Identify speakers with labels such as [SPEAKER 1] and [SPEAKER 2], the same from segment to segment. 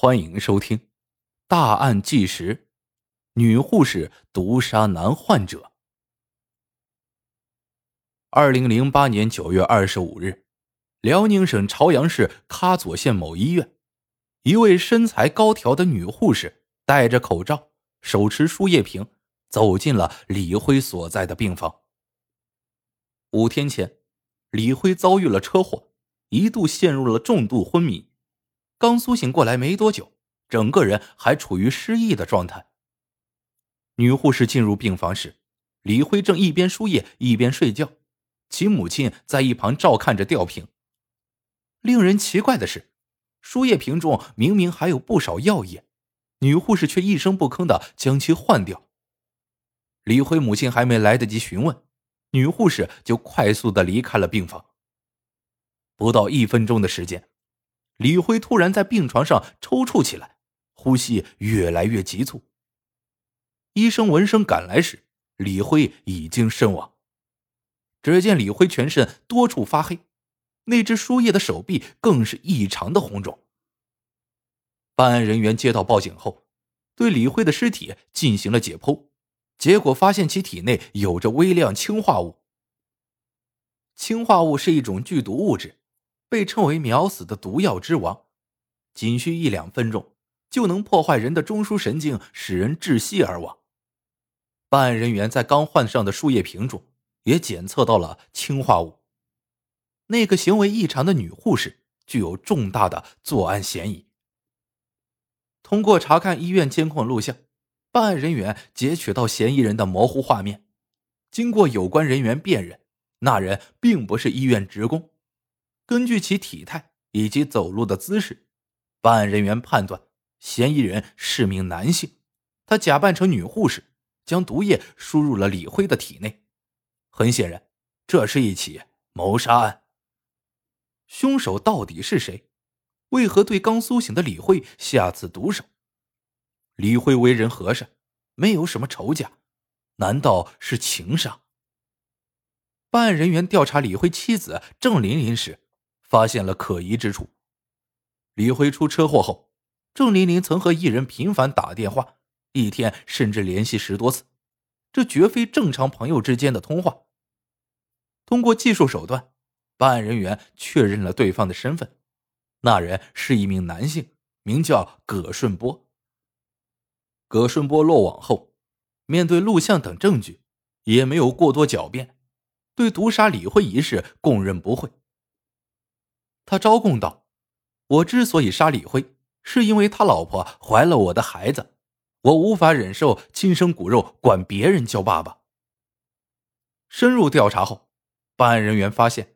[SPEAKER 1] 欢迎收听《大案纪实》：女护士毒杀男患者。二零零八年九月二十五日，辽宁省朝阳市喀左县某医院，一位身材高挑的女护士戴着口罩，手持输液瓶，走进了李辉所在的病房。五天前，李辉遭遇了车祸，一度陷入了重度昏迷。刚苏醒过来没多久，整个人还处于失忆的状态。女护士进入病房时，李辉正一边输液一边睡觉，其母亲在一旁照看着吊瓶。令人奇怪的是，输液瓶中明明还有不少药液，女护士却一声不吭的将其换掉。李辉母亲还没来得及询问，女护士就快速的离开了病房。不到一分钟的时间。李辉突然在病床上抽搐起来，呼吸越来越急促。医生闻声赶来时，李辉已经身亡。只见李辉全身多处发黑，那只输液的手臂更是异常的红肿。办案人员接到报警后，对李辉的尸体进行了解剖，结果发现其体内有着微量氰化物。氰化物是一种剧毒物质。被称为“秒死的毒药之王”，仅需一两分钟就能破坏人的中枢神经，使人窒息而亡。办案人员在刚换上的输液瓶中也检测到了氰化物。那个行为异常的女护士具有重大的作案嫌疑。通过查看医院监控录像，办案人员截取到嫌疑人的模糊画面。经过有关人员辨认，那人并不是医院职工。根据其体态以及走路的姿势，办案人员判断嫌疑人是名男性。他假扮成女护士，将毒液输入了李辉的体内。很显然，这是一起谋杀案。凶手到底是谁？为何对刚苏醒的李辉下此毒手？李辉为人和善，没有什么仇家，难道是情杀？办案人员调查李辉妻子郑琳琳时。发现了可疑之处。李辉出车祸后，郑琳琳曾和一人频繁打电话，一天甚至联系十多次，这绝非正常朋友之间的通话。通过技术手段，办案人员确认了对方的身份，那人是一名男性，名叫葛顺波。葛顺波落网后，面对录像等证据，也没有过多狡辩，对毒杀李辉一事供认不讳。他招供道：“我之所以杀李辉，是因为他老婆怀了我的孩子，我无法忍受亲生骨肉管别人叫爸爸。”深入调查后，办案人员发现，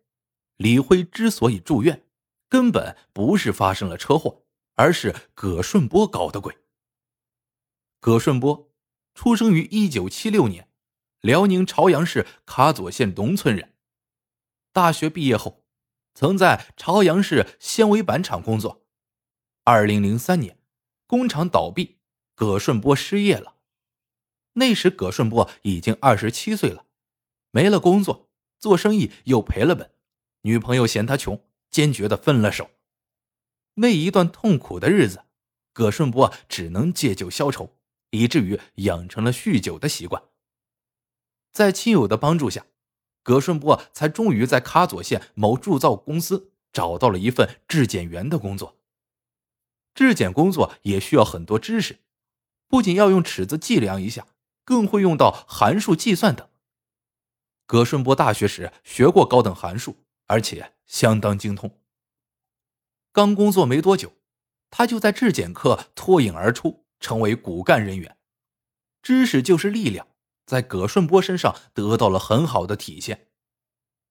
[SPEAKER 1] 李辉之所以住院，根本不是发生了车祸，而是葛顺波搞的鬼。葛顺波出生于一九七六年，辽宁朝阳市喀左县农村人，大学毕业后。曾在朝阳市纤维板厂工作。二零零三年，工厂倒闭，葛顺波失业了。那时葛顺波已经二十七岁了，没了工作，做生意又赔了本，女朋友嫌他穷，坚决的分了手。那一段痛苦的日子，葛顺波只能借酒消愁，以至于养成了酗酒的习惯。在亲友的帮助下。葛顺波才终于在喀左县某铸造公司找到了一份质检员的工作。质检工作也需要很多知识，不仅要用尺子计量一下，更会用到函数计算等。葛顺波大学时学过高等函数，而且相当精通。刚工作没多久，他就在质检课脱颖而出，成为骨干人员。知识就是力量。在葛顺波身上得到了很好的体现。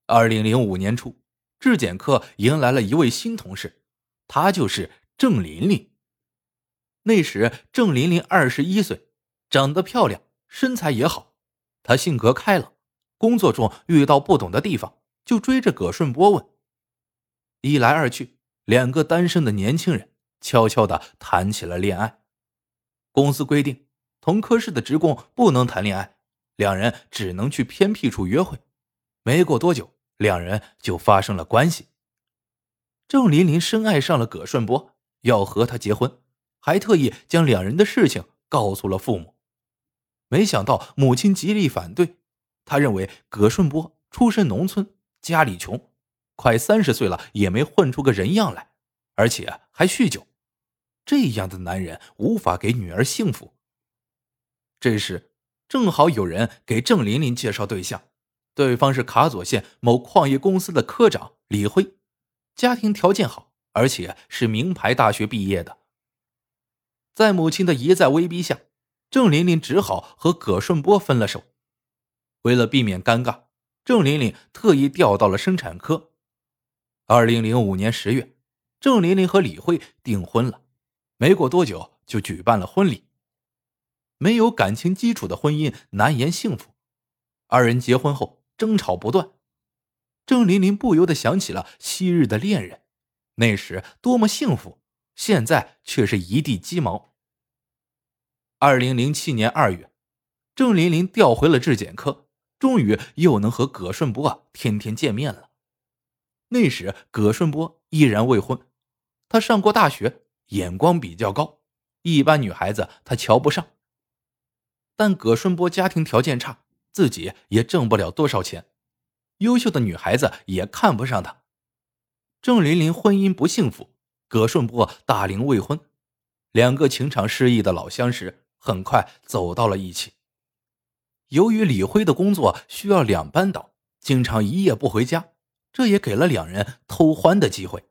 [SPEAKER 1] 二零零五年初，质检科迎来了一位新同事，她就是郑琳琳。那时郑琳琳二十一岁，长得漂亮，身材也好。她性格开朗，工作中遇到不懂的地方就追着葛顺波问。一来二去，两个单身的年轻人悄悄的谈起了恋爱。公司规定，同科室的职工不能谈恋爱。两人只能去偏僻处约会，没过多久，两人就发生了关系。郑琳琳深爱上了葛顺波，要和他结婚，还特意将两人的事情告诉了父母。没想到母亲极力反对，他认为葛顺波出身农村，家里穷，快三十岁了也没混出个人样来，而且还酗酒，这样的男人无法给女儿幸福。这时，正好有人给郑琳琳介绍对象，对方是卡左县某矿业公司的科长李辉，家庭条件好，而且是名牌大学毕业的。在母亲的一再威逼下，郑琳琳只好和葛顺波分了手。为了避免尴尬，郑琳琳特意调到了生产科。二零零五年十月，郑琳琳和李辉订婚了，没过多久就举办了婚礼。没有感情基础的婚姻难言幸福，二人结婚后争吵不断。郑琳琳不由得想起了昔日的恋人，那时多么幸福。现在却是一地鸡毛。二零零七年二月，郑琳琳调回了质检科，终于又能和葛顺波天天见面了。那时葛顺波依然未婚，他上过大学，眼光比较高，一般女孩子他瞧不上。但葛顺波家庭条件差，自己也挣不了多少钱，优秀的女孩子也看不上他。郑琳琳婚姻不幸福。葛顺波大龄未婚，两个情场失意的老相识，很快走到了一起。由于李辉的工作需要两班倒，经常一夜不回家，这也给了两人偷欢的机会。